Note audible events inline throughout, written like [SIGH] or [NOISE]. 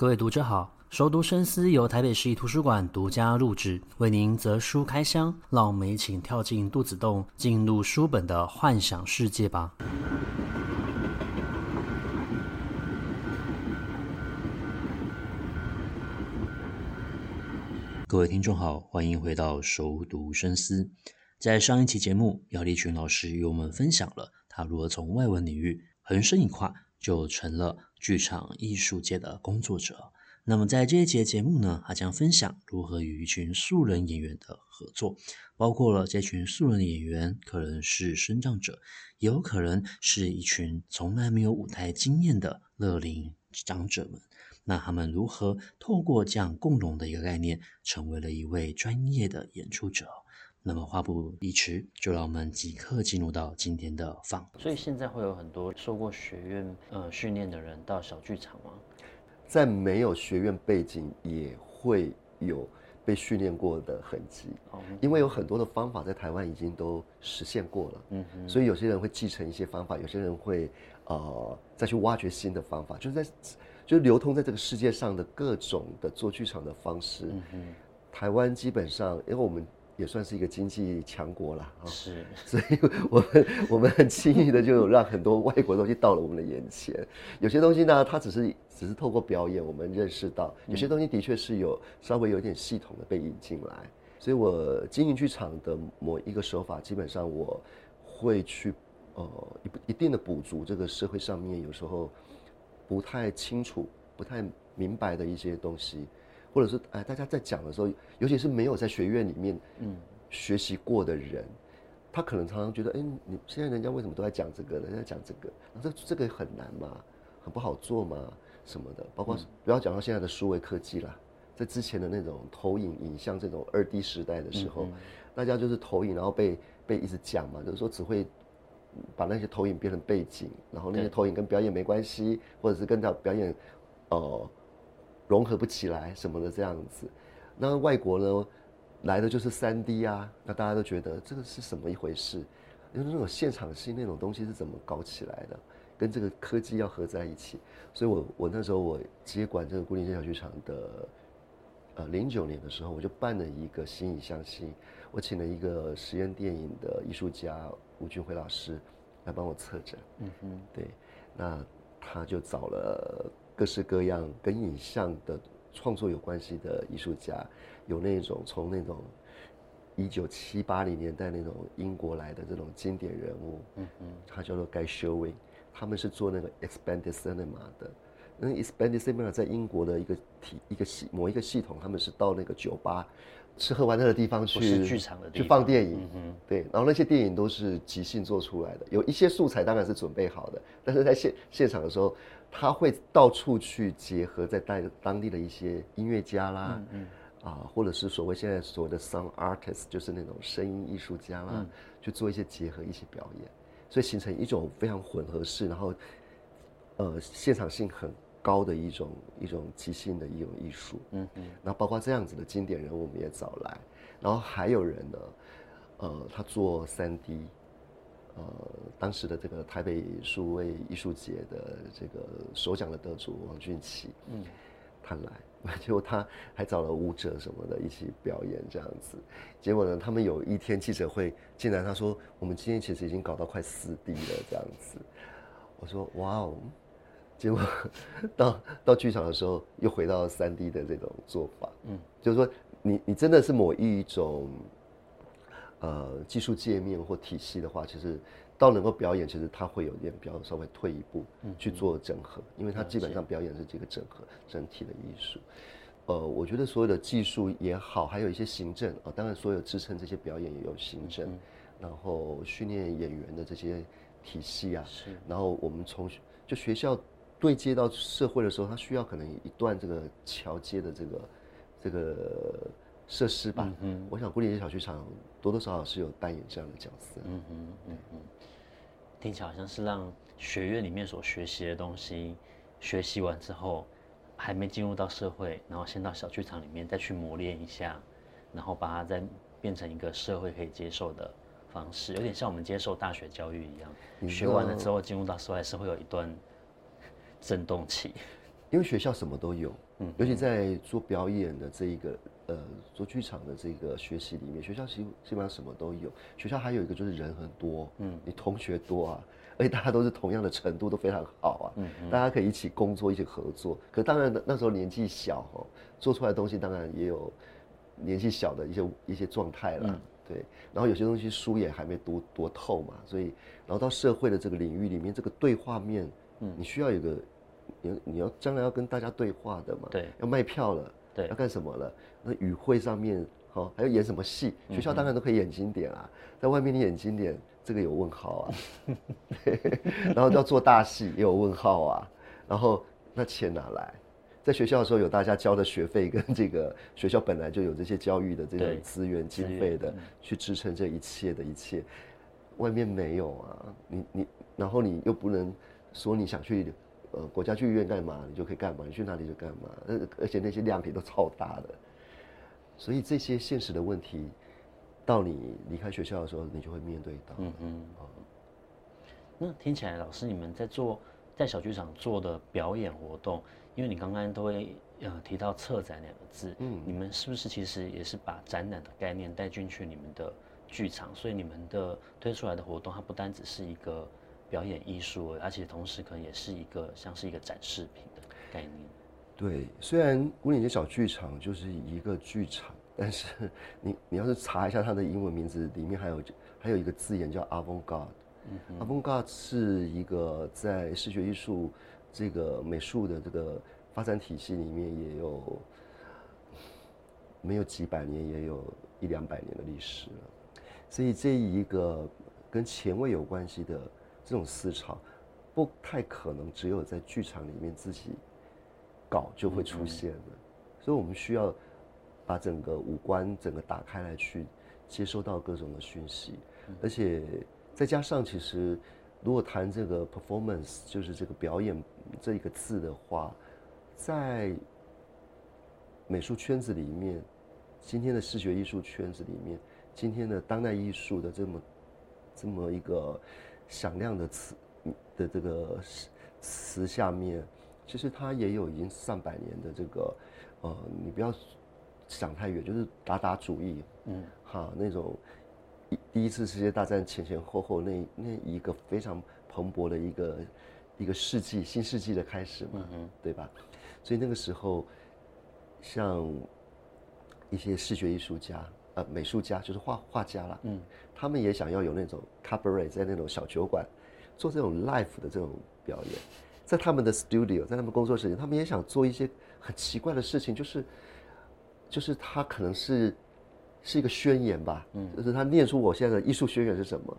各位读者好，熟读深思由台北市立图书馆独家录制，为您择书开箱，让我们一起跳进肚子洞，进入书本的幻想世界吧。各位听众好，欢迎回到熟读深思。在上一期节目，姚立群老师与我们分享了他如何从外文领域横生一跨，就成了剧场艺术界的工作者。那么在这一节节目呢，他将分享如何与一群素人演员的合作，包括了这群素人演员可能是身障者，也有可能是一群从来没有舞台经验的乐龄长者们。那他们如何透过这样共融的一个概念，成为了一位专业的演出者？那么话不宜迟，就让我们即刻进入到今天的访。所以现在会有很多受过学院呃训练的人到小剧场吗？在没有学院背景，也会有被训练过的痕迹。哦，因为有很多的方法在台湾已经都实现过了。嗯哼，所以有些人会继承一些方法，有些人会呃再去挖掘新的方法，就是在。就是流通在这个世界上的各种的做剧场的方式，嗯哼，台湾基本上，因为我们也算是一个经济强国了啊，是，[LAUGHS] 所以我们我们很轻易的就让很多外国东西到了我们的眼前。有些东西呢，它只是只是透过表演我们认识到；有些东西的确是有稍微有点系统的被引进来。所以我经营剧场的某一个手法，基本上我会去呃一一定的补足这个社会上面有时候。不太清楚、不太明白的一些东西，或者是哎，大家在讲的时候，尤其是没有在学院里面嗯学习过的人，嗯、他可能常常觉得，哎，你现在人家为什么都在讲这个？人家讲这个，那这这个很难嘛？很不好做嘛？什么的？包括不要讲到现在的数位科技啦，在之前的那种投影影像这种二 D 时代的时候，嗯嗯大家就是投影，然后被被一直讲嘛，就是说只会。把那些投影变成背景，然后那些投影跟表演没关系，或者是跟他表演，呃，融合不起来什么的这样子。那外国呢，来的就是三 D 啊，那大家都觉得这个是什么一回事？因为那种现场戏那种东西是怎么搞起来的？跟这个科技要合在一起。所以我我那时候我接管这个固定街小剧场的，呃，零九年的时候，我就办了一个心影相惜，我请了一个实验电影的艺术家。吴俊辉老师来帮我策展，嗯哼，对，那他就找了各式各样跟影像的创作有关系的艺术家，有那种从那种一九七八零年代那种英国来的这种经典人物，嗯嗯，他叫做 Guy Sherwin，他们是做那个 Expanded Cinema 的，那 Expanded Cinema 在英国的一个体一个系某一个系统，他们是到那个酒吧。吃喝玩乐的地方去，剧场的地方。去放电影，嗯，对，然后那些电影都是即兴做出来的，有一些素材当然是准备好的，但是在现现场的时候，他会到处去结合在当当地的一些音乐家啦，嗯，嗯。啊，或者是所谓现在所谓的 sound artist，就是那种声音艺术家啦，嗯，去做一些结合一起表演，所以形成一种非常混合式，然后呃现场性很。高的一种一种即兴的一种艺术，嗯嗯，那包括这样子的经典人物我们也找来，然后还有人呢，呃，他做三 D，呃，当时的这个台北数位艺术节的这个首奖的得主王俊奇，嗯，他来，结果他还找了舞者什么的一起表演这样子，结果呢，他们有一天记者会，进来他说我们今天其实已经搞到快四 D 了这样子，我说哇哦。结果到 [LAUGHS] 到剧场的时候，又回到三 D 的这种做法，嗯，就是说你你真的是某一种呃技术界面或体系的话，其实到能够表演，其实它会有点比较稍微退一步去做整合，因为它基本上表演是这个整合整体的艺术。呃，我觉得所有的技术也好，还有一些行政啊，当然所有支撑这些表演也有行政，然后训练演员的这些体系啊，是，然后我们从就学校。对接到社会的时候，他需要可能一段这个桥接的这个这个设施吧。嗯，我想古典街小剧场多多少少是有扮演这样的角色。嗯嗯嗯嗯，听起来好像是让学院里面所学习的东西学习完之后，还没进入到社会，然后先到小剧场里面再去磨练一下，然后把它再变成一个社会可以接受的方式，有点像我们接受大学教育一样，学完了之后进入到社会是会有一段。震动器，因为学校什么都有，嗯，尤其在做表演的这一个呃做剧场的这个学习里面，学校基基本上什么都有。学校还有一个就是人很多，嗯，你同学多啊，[LAUGHS] 而且大家都是同样的程度都非常好啊，嗯，大家可以一起工作，一起合作。可当然那时候年纪小哦，做出来的东西当然也有年纪小的一些一些状态了，对。然后有些东西书也还没读多透嘛，所以然后到社会的这个领域里面，这个对话面，嗯，你需要有个。你你要将来要跟大家对话的嘛？对，要卖票了，对，要干什么了？那与会上面，好、哦，还要演什么戏？学校当然都可以演经典啊，嗯、在外面你演经典，这个有问号啊。[LAUGHS] 然后要做大戏也有问号啊。然后那钱哪来？在学校的时候有大家交的学费，跟这个学校本来就有这些教育的这种资源经费的，去支撑这一切的一切。外面没有啊，你你，然后你又不能说你想去。呃，国家剧院干嘛，你就可以干嘛，你去哪里就干嘛。而而且那些量体都超大的，所以这些现实的问题，到你离开学校的时候，你就会面对到。嗯嗯。那听起来，老师你们在做在小剧场做的表演活动，因为你刚刚都会呃提到策展两个字，嗯，你们是不是其实也是把展览的概念带进去你们的剧场？所以你们的推出来的活动，它不单只是一个。表演艺术，而且同时可能也是一个像是一个展示品的概念。对，虽然牯岭街小剧场就是一个剧场，但是你你要是查一下它的英文名字，里面还有还有一个字眼叫 avant-garde。嗯，avant-garde 是一个在视觉艺术这个美术的这个发展体系里面也有没有几百年，也有一两百年的历史了。所以这一个跟前卫有关系的。这种思潮不太可能只有在剧场里面自己搞就会出现的，所以我们需要把整个五官整个打开来去接收到各种的讯息，而且再加上其实如果谈这个 performance 就是这个表演这一个字的话，在美术圈子里面，今天的视觉艺术圈子里面，今天的当代艺术的这么这么一个。响亮的词的这个词下面，其实它也有已经上百年的这个，呃，你不要想太远，就是打打主意，嗯，哈，那种一第一次世界大战前前后后那那一个非常蓬勃的一个一个世纪新世纪的开始嘛，嗯，对吧？所以那个时候，像一些视觉艺术家。呃，美术家就是画画家啦，嗯，他们也想要有那种 cabaret，在那种小酒馆做这种 live 的这种表演，在他们的 studio，在他们工作室里，他们也想做一些很奇怪的事情，就是就是他可能是是一个宣言吧，嗯，就是他念出我现在的艺术宣言是什么，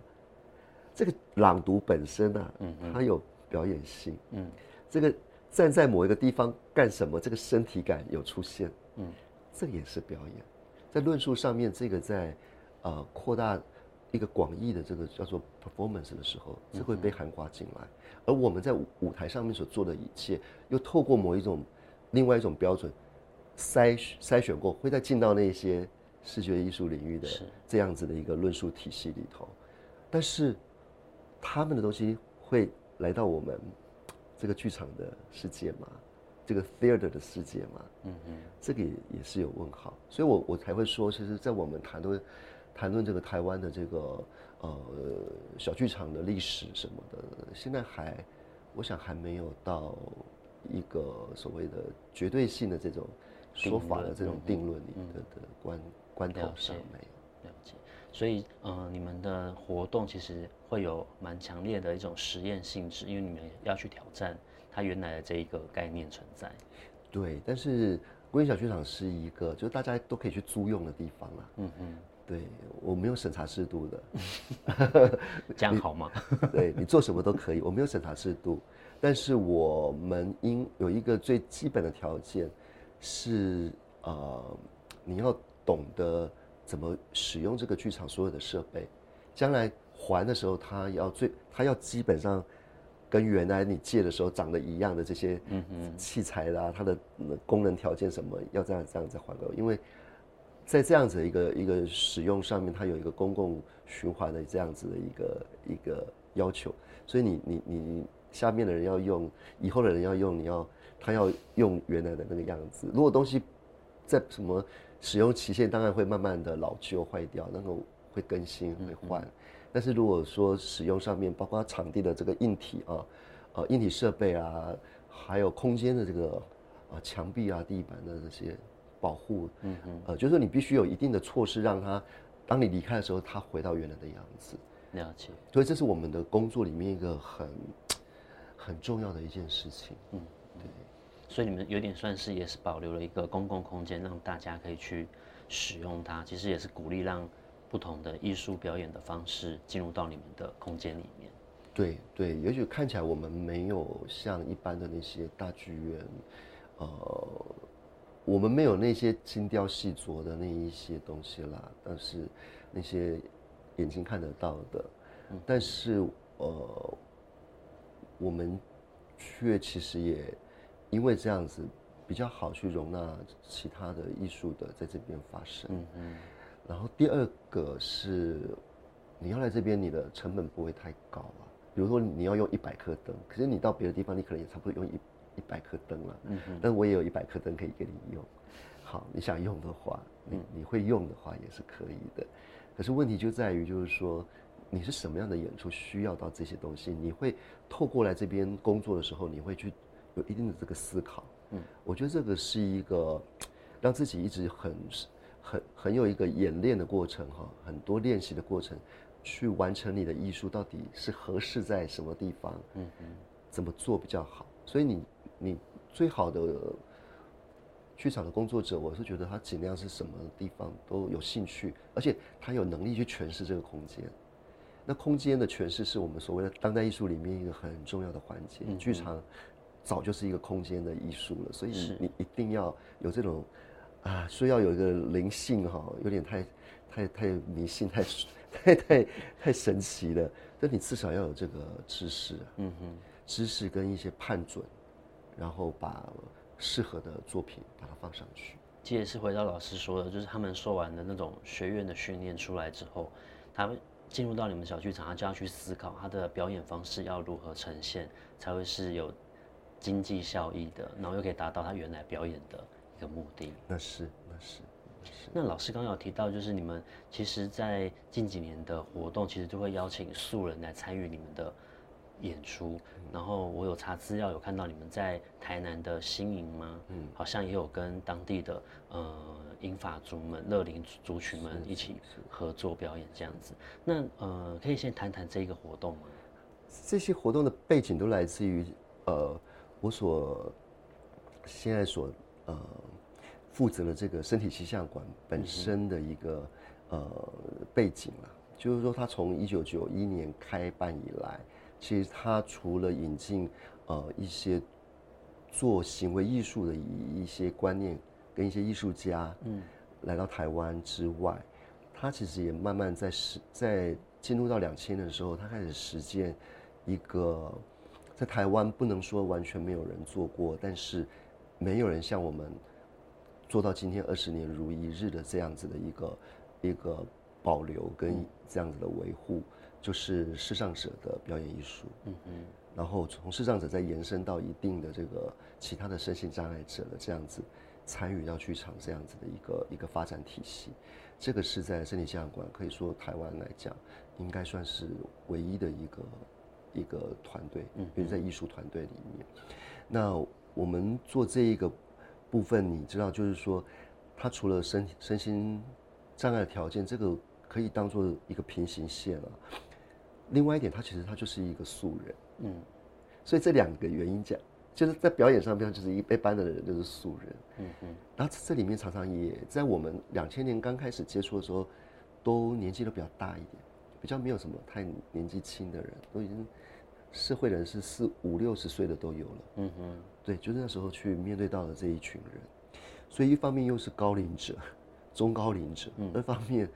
这个朗读本身啊，嗯，它有表演性，嗯，这个站在某一个地方干什么，这个身体感有出现，嗯，这也是表演。在论述上面，这个在，呃，扩大一个广义的这个叫做 performance 的时候，是会被涵盖进来。而我们在舞台上面所做的一切，又透过某一种另外一种标准筛筛选过，会再进到那些视觉艺术领域的这样子的一个论述体系里头。但是他们的东西会来到我们这个剧场的世界吗？这个 theater 的世界吗，嗯嗯，这个也也是有问号，所以我我才会说，其实，在我们谈论谈论这个台湾的这个呃小剧场的历史什么的，现在还我想还没有到一个所谓的绝对性的这种说法的这种定论里的的关关头上没有了解，所以呃你们的活动其实会有蛮强烈的一种实验性质，因为你们要去挑战。它原来的这一个概念存在，对，但是牯岭小剧场是一个，就是大家都可以去租用的地方啦。嗯嗯，对，我没有审查制度的，[LAUGHS] 这样好吗？你对你做什么都可以，我没有审查制度，但是我们应有一个最基本的条件是，呃，你要懂得怎么使用这个剧场所有的设备，将来还的时候，它要最，它要基本上。跟原来你借的时候长得一样的这些器材啦，它的功能条件什么要这样这样再还给我，因为在这样子一个一个使用上面，它有一个公共循环的这样子的一个一个要求，所以你你你下面的人要用，以后的人要用，你要他要用原来的那个样子。如果东西在什么使用期限，当然会慢慢的老旧坏掉，那个会更新会换。嗯、但是如果说使用上面，包括场地的这个硬体啊，呃，硬体设备啊，还有空间的这个啊墙壁啊、地板的这些保护，嗯嗯，呃，就是说你必须有一定的措施，让它当你离开的时候，它回到原来的样子。了解。所以这是我们的工作里面一个很很重要的一件事情。嗯，对。所以你们有点算是也是保留了一个公共空间，让大家可以去使用它。其实也是鼓励让不同的艺术表演的方式进入到你们的空间里面。对对，也许看起来我们没有像一般的那些大剧院，呃，我们没有那些精雕细琢的那一些东西啦，但是那些眼睛看得到的，但是呃，我们却其实也。因为这样子比较好去容纳其他的艺术的在这边发生。嗯嗯。然后第二个是，你要来这边，你的成本不会太高啊。比如说你要用一百颗灯，可是你到别的地方，你可能也差不多用一一百颗灯了。嗯哼。但我也有一百颗灯可以给你用。好，你想用的话，你你会用的话也是可以的。可是问题就在于，就是说你是什么样的演出需要到这些东西？你会透过来这边工作的时候，你会去。有一定的这个思考，嗯，我觉得这个是一个让自己一直很、很、很有一个演练的过程哈，很多练习的过程，去完成你的艺术到底是合适在什么地方，嗯嗯，怎么做比较好？所以你你最好的剧场的工作者，我是觉得他尽量是什么地方都有兴趣，而且他有能力去诠释这个空间。那空间的诠释是我们所谓的当代艺术里面一个很重要的环节，剧场。早就是一个空间的艺术了，所以你你一定要有这种啊，需要有一个灵性哈，有点太太太迷信，太太太太神奇了。但你至少要有这个知识，嗯哼，知识跟一些判准，然后把适合的作品把它放上去。这也是回到老师说的，就是他们说完的那种学院的训练出来之后，他们进入到你们小剧场，他就要去思考他的表演方式要如何呈现，才会是有。经济效益的，然后又可以达到他原来表演的一个目的。那是，那是，那是。那老师刚刚有提到，就是你们其实，在近几年的活动，其实就会邀请素人来参与你们的演出。嗯、然后我有查资料，有看到你们在台南的新营吗？嗯，好像也有跟当地的呃英法族们、乐龄族群们一起合作表演这样子。那呃，可以先谈谈这一个活动吗？这些活动的背景都来自于呃。我所现在所呃负责的这个身体气象馆本身的一个呃背景啊，就是说，它从一九九一年开办以来，其实它除了引进呃一些做行为艺术的一一些观念跟一些艺术家嗯来到台湾之外，它其实也慢慢在实在进入到两千年的时候，它开始实践一个。在台湾不能说完全没有人做过，但是没有人像我们做到今天二十年如一日的这样子的一个一个保留跟这样子的维护，就是视障者的表演艺术。嗯嗯。然后从视障者再延伸到一定的这个其他的身心障碍者的这样子参与到剧场这样子的一个一个发展体系，这个是在身体气象馆可以说台湾来讲应该算是唯一的一个。一个团队，嗯，比如在艺术团队里面，那我们做这一个部分，你知道，就是说，他除了身身心障碍的条件，这个可以当做一个平行线了。另外一点，他其实他就是一个素人，嗯，所以这两个原因讲，就是在表演上边，就是一一般的人就是素人，嗯嗯，然后这里面常常也在我们两千年刚开始接触的时候，都年纪都比较大一点，比较没有什么太年纪轻的人，都已经。社会人士四五六十岁的都有了，嗯哼，对，就是那时候去面对到的这一群人，所以一方面又是高龄者、中高龄者，嗯，二方面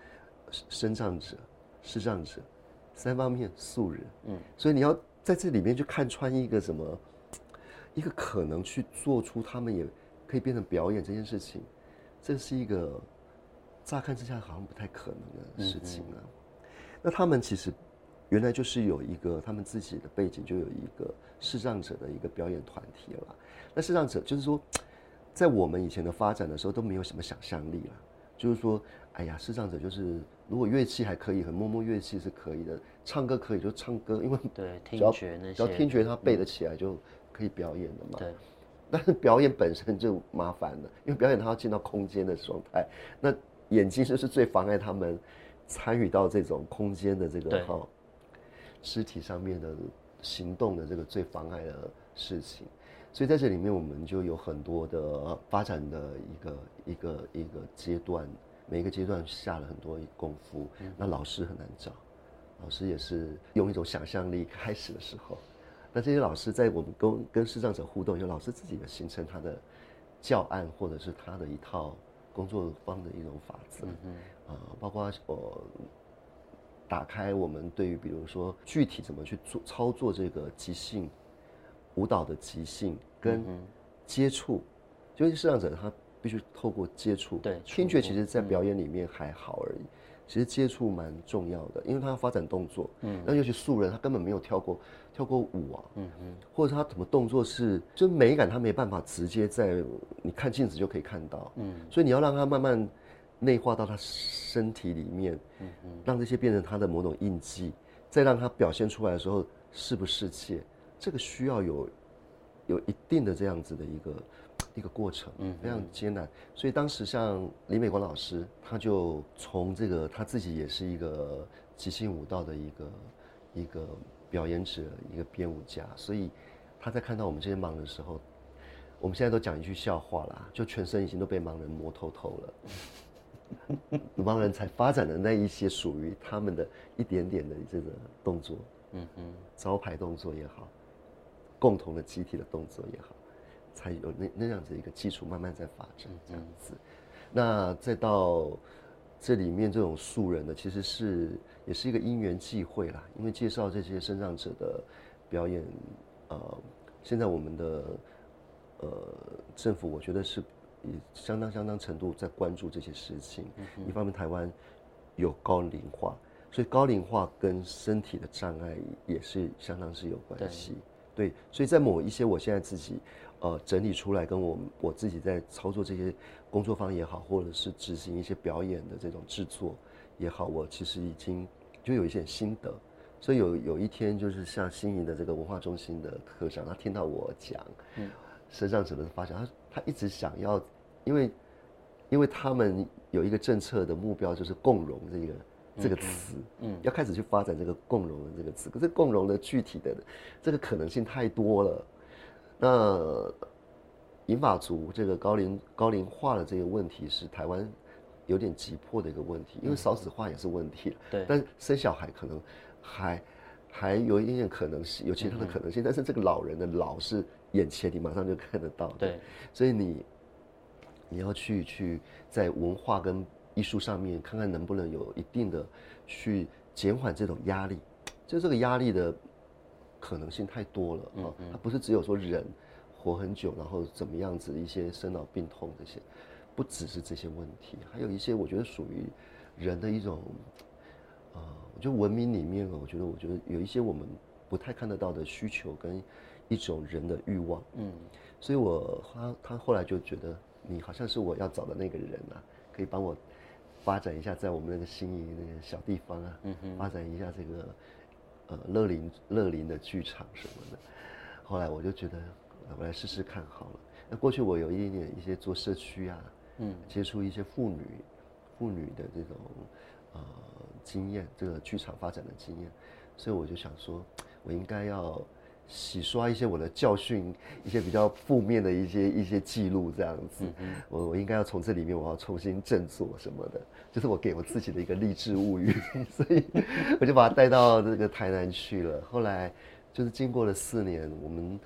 身障者、视障者，三方面素人，嗯，所以你要在这里面去看穿一个什么，一个可能去做出他们也可以变成表演这件事情，这是一个乍看之下好像不太可能的事情啊。嗯、那他们其实。原来就是有一个他们自己的背景，就有一个视障者的一个表演团体了。那视障者就是说，在我们以前的发展的时候都没有什么想象力了，就是说，哎呀，视障者就是如果乐器还可以，很摸摸乐器是可以的，唱歌可以就唱歌，因为对听觉那些，只要听觉他背得起来就可以表演的嘛。对。但是表演本身就麻烦了，因为表演他要进到空间的状态，那眼睛就是最妨碍他们参与到这种空间的这个哈，肢体上面的行动的这个最妨碍的事情，所以在这里面我们就有很多的发展的一个一个一个阶段，每一个阶段下了很多功夫，那老师很难找，老师也是用一种想象力开始的时候。那这些老师在我们跟跟视障者互动，有老师自己的形成他的教案，或者是他的一套工作方的一种法则，嗯啊，包括我打开我们对于比如说具体怎么去做操作这个即兴舞蹈的即兴跟接触，就是视障者他必须透过接触，对，听觉其实在表演里面还好而已。其实接触蛮重要的，因为他要发展动作，嗯，那尤其素人，他根本没有跳过跳过舞啊，嗯嗯，或者他怎么动作是，就美感他没办法直接在你看镜子就可以看到，嗯，所以你要让他慢慢内化到他身体里面，嗯嗯，让这些变成他的某种印记，再让他表现出来的时候是不是切，这个需要有有一定的这样子的一个。一个过程，嗯，非常艰难。所以当时像李美光老师，他就从这个他自己也是一个即兴舞蹈的一个一个表演者，一个编舞家。所以他在看到我们这些盲人的时候，我们现在都讲一句笑话啦，就全身已经都被盲人摸透透了。[LAUGHS] 盲人才发展的那一些属于他们的一点点的这个动作，嗯嗯，招牌动作也好，共同的集体的动作也好。才有那那样子一个基础，慢慢在发展这样子。那再到这里面这种素人的，其实是也是一个因缘际会啦。因为介绍这些视障者的表演，呃，现在我们的呃政府，我觉得是以相当相当程度在关注这些事情。一方面，台湾有高龄化，所以高龄化跟身体的障碍也是相当是有关系。对，所以在某一些我现在自己。呃，整理出来跟我我自己在操作这些工作方也好，或者是执行一些表演的这种制作也好，我其实已经就有一些心得。所以有有一天，就是像新营的这个文化中心的科长，他听到我讲，嗯，身上者的发展，他他一直想要，因为因为他们有一个政策的目标，就是共融这个这个词，嗯，要开始去发展这个共融的这个词。可是共融的具体的这个可能性太多了。那银发族这个高龄高龄化的这个问题是台湾有点急迫的一个问题，因为少子化也是问题。对，但生小孩可能还还有一点点可能性，有其他的可能性。但是这个老人的老是眼前，你马上就看得到。对，所以你你要去去在文化跟艺术上面看看能不能有一定的去减缓这种压力，就这个压力的。可能性太多了啊！它不是只有说人活很久，然后怎么样子一些生老病痛这些，不只是这些问题，还有一些我觉得属于人的一种，呃，我觉得文明里面，我觉得我觉得有一些我们不太看得到的需求跟一种人的欲望，嗯，所以我他他后来就觉得你好像是我要找的那个人啊，可以帮我发展一下在我们那个新营那个小地方啊，嗯，发展一下这个。呃，乐林乐林的剧场什么的，后来我就觉得，我来试试看好了。那过去我有一点点一些做社区啊，嗯，接触一些妇女，妇女的这种呃经验，这个剧场发展的经验，所以我就想说，我应该要洗刷一些我的教训，一些比较负面的一些一些记录，这样子，嗯、我我应该要从这里面我要重新振作什么的。就是我给我自己的一个励志物语，[LAUGHS] 所以我就把他带到这个台南去了。后来就是经过了四年，我们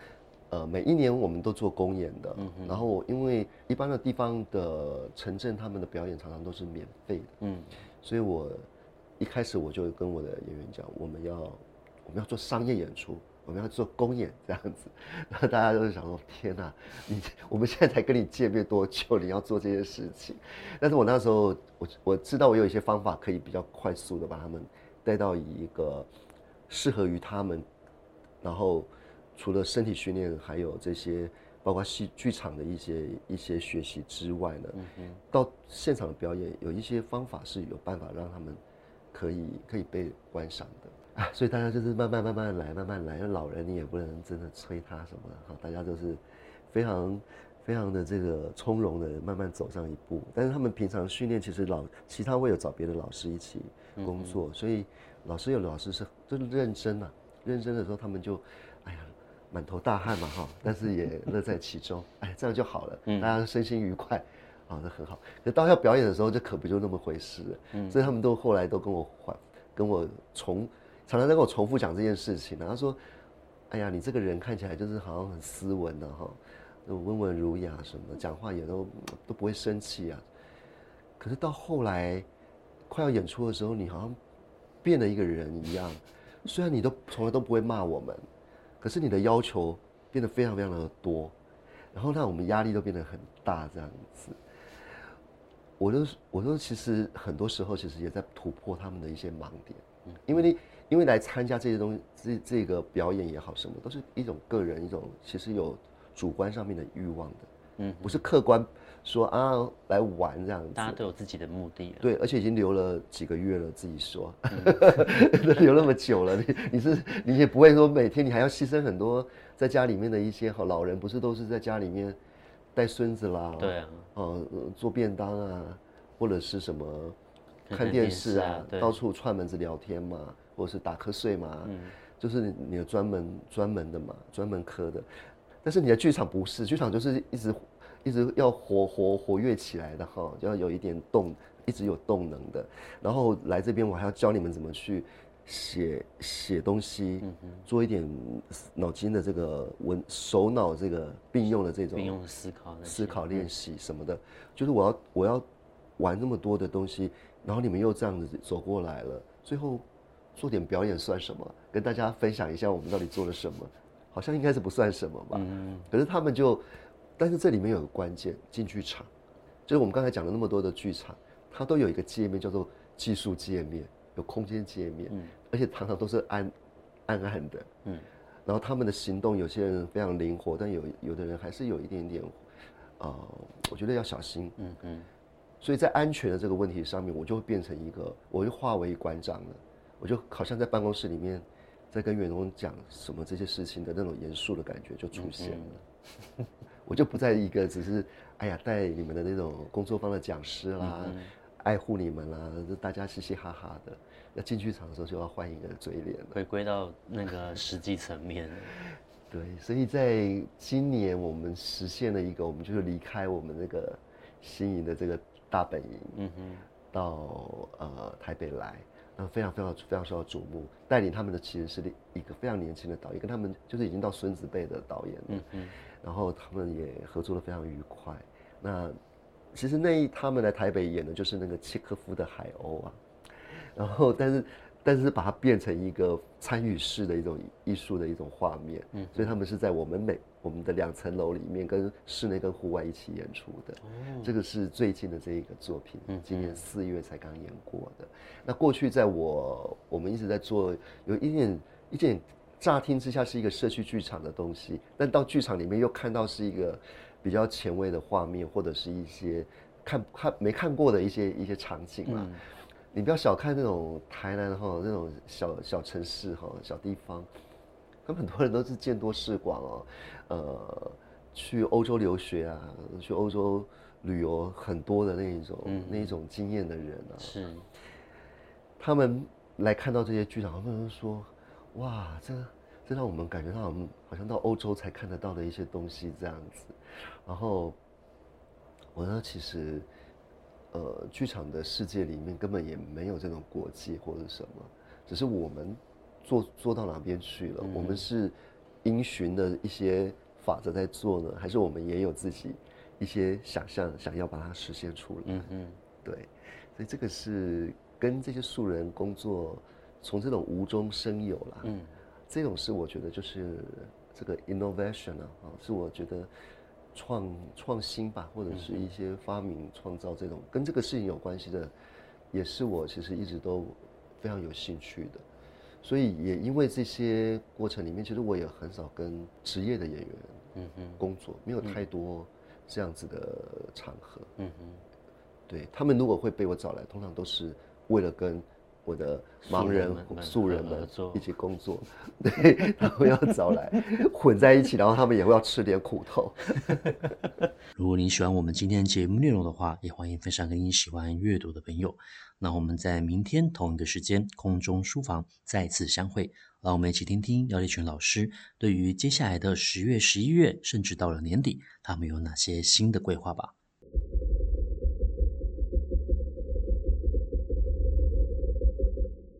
呃每一年我们都做公演的，然后因为一般的地方的城镇，他们的表演常常都是免费的，嗯，所以我一开始我就跟我的演员讲，我们要我们要做商业演出。我们要做公演这样子，然后大家都是想说：天哪，你我们现在才跟你见面多久，你要做这些事情？但是我那时候，我我知道我有一些方法可以比较快速的把他们带到一个适合于他们。然后除了身体训练，还有这些包括戏剧场的一些一些学习之外呢，到现场的表演有一些方法是有办法让他们可以可以被观赏的啊，[LAUGHS] 所以大家就是慢慢慢慢来，慢慢来。因为老人你也不能真的催他什么的哈，大家都是非常非常的这个从容的慢慢走上一步。但是他们平常训练其实老其他会有找别的老师一起工作，嗯、所以老师有老师是真认真啊。认真的时候，他们就，哎呀，满头大汗嘛哈，但是也乐在其中，哎，这样就好了，大家身心愉快，啊、哦，那很好。可到要表演的时候，就可不就那么回事了。嗯，所以他们都后来都跟我还，跟我重，常常在跟我重复讲这件事情。然后说，哎呀，你这个人看起来就是好像很斯文的哈，温文儒雅什么的，讲话也都都不会生气啊。可是到后来快要演出的时候，你好像变了一个人一样。虽然你都从来都不会骂我们，可是你的要求变得非常非常的多，然后让我们压力都变得很大，这样子。我都我说，其实很多时候其实也在突破他们的一些盲点，因为你因为来参加这些东西，这这个表演也好，什么都是一种个人一种其实有主观上面的欲望的，嗯，不是客观。说啊，来玩这样子，大家都有自己的目的。对，而且已经留了几个月了，自己说，嗯、[LAUGHS] 留那么久了，你你是你也不会说每天你还要牺牲很多在家里面的一些好老人，不是都是在家里面带孙子啦，对啊，做便当啊，或者是什么看电视啊，到处串门子聊天嘛，或者是打瞌睡嘛，嗯、就是你的专门专门的嘛，专门科的。但是你的剧场不是，剧场就是一直。一直要活活活跃起来的哈，就要有一点动，一直有动能的。然后来这边，我还要教你们怎么去写写东西，做一点脑筋的这个文手脑这个并用的这种并用思考思考练习什么的。嗯、就是我要我要玩那么多的东西，然后你们又这样子走过来了，最后做点表演算什么？跟大家分享一下我们到底做了什么？好像应该是不算什么吧。嗯、可是他们就。但是这里面有个关键，进剧场，就是我们刚才讲了那么多的剧场，它都有一个界面叫做技术界面，有空间界面，嗯，而且常常都是暗暗暗的，嗯，然后他们的行动，有些人非常灵活，但有有的人还是有一点点，呃，我觉得要小心，嗯嗯，所以在安全的这个问题上面，我就会变成一个，我就化为馆长了，我就好像在办公室里面在跟员工讲什么这些事情的那种严肃的感觉就出现了。[LAUGHS] 我就不再一个只是，哎呀，带你们的那种工作方的讲师啦，爱护你们啦，就大家嘻嘻哈哈的。要进剧场的时候就要换一个嘴脸，回归到那个实际层面。[LAUGHS] 对，所以在今年我们实现了一个，我们就是离开我们那个新颖的这个大本营，嗯哼，到呃台北来，那非常非常非常受到瞩目。带领他们的其实是一个非常年轻的导演，跟他们就是已经到孙子辈的导演，嗯嗯。然后他们也合作的非常愉快。那其实那一他们来台北演的就是那个契诃夫的《海鸥》啊。然后，但是但是把它变成一个参与式的一种艺术的一种画面。嗯。所以他们是在我们每我们的两层楼里面，跟室内跟户外一起演出的。哦。这个是最近的这一个作品，今年四月才刚演过的。那过去在我我们一直在做，有一点一点。乍听之下是一个社区剧场的东西，但到剧场里面又看到是一个比较前卫的画面，或者是一些看看没看过的一些一些场景嘛。嗯、你不要小看那种台南哈，那种小小城市哈，小地方，他们很多人都是见多识广哦，呃，去欧洲留学啊，去欧洲旅游很多的那一种、嗯、那一种经验的人啊，是，他们来看到这些剧场，他们都说。哇，这这让我们感觉到我们好像到欧洲才看得到的一些东西这样子。然后我呢，其实呃，剧场的世界里面根本也没有这种国际或者什么，只是我们做做到哪边去了。嗯、我们是因循的一些法则在做呢，还是我们也有自己一些想象，想要把它实现出来？嗯嗯，对。所以这个是跟这些素人工作。从这种无中生有啦，嗯，这种是我觉得就是这个 innovation 啊，啊，是我觉得创创新吧，或者是一些发明创造这种跟这个事情有关系的，也是我其实一直都非常有兴趣的。所以也因为这些过程里面，其实我也很少跟职业的演员嗯哼工作，没有太多这样子的场合。嗯哼，对，他们如果会被我找来，通常都是为了跟。我的盲人素人们一起工作，[LAUGHS] 对，他们要找来混在一起，然后他们也会要吃点苦头。[LAUGHS] 如果你喜欢我们今天节目内容的话，也欢迎分享给你喜欢阅读的朋友。那我们在明天同一个时间空中书房再次相会，让我们一起听听姚立群老师对于接下来的十月、十一月，甚至到了年底，他们有哪些新的规划吧。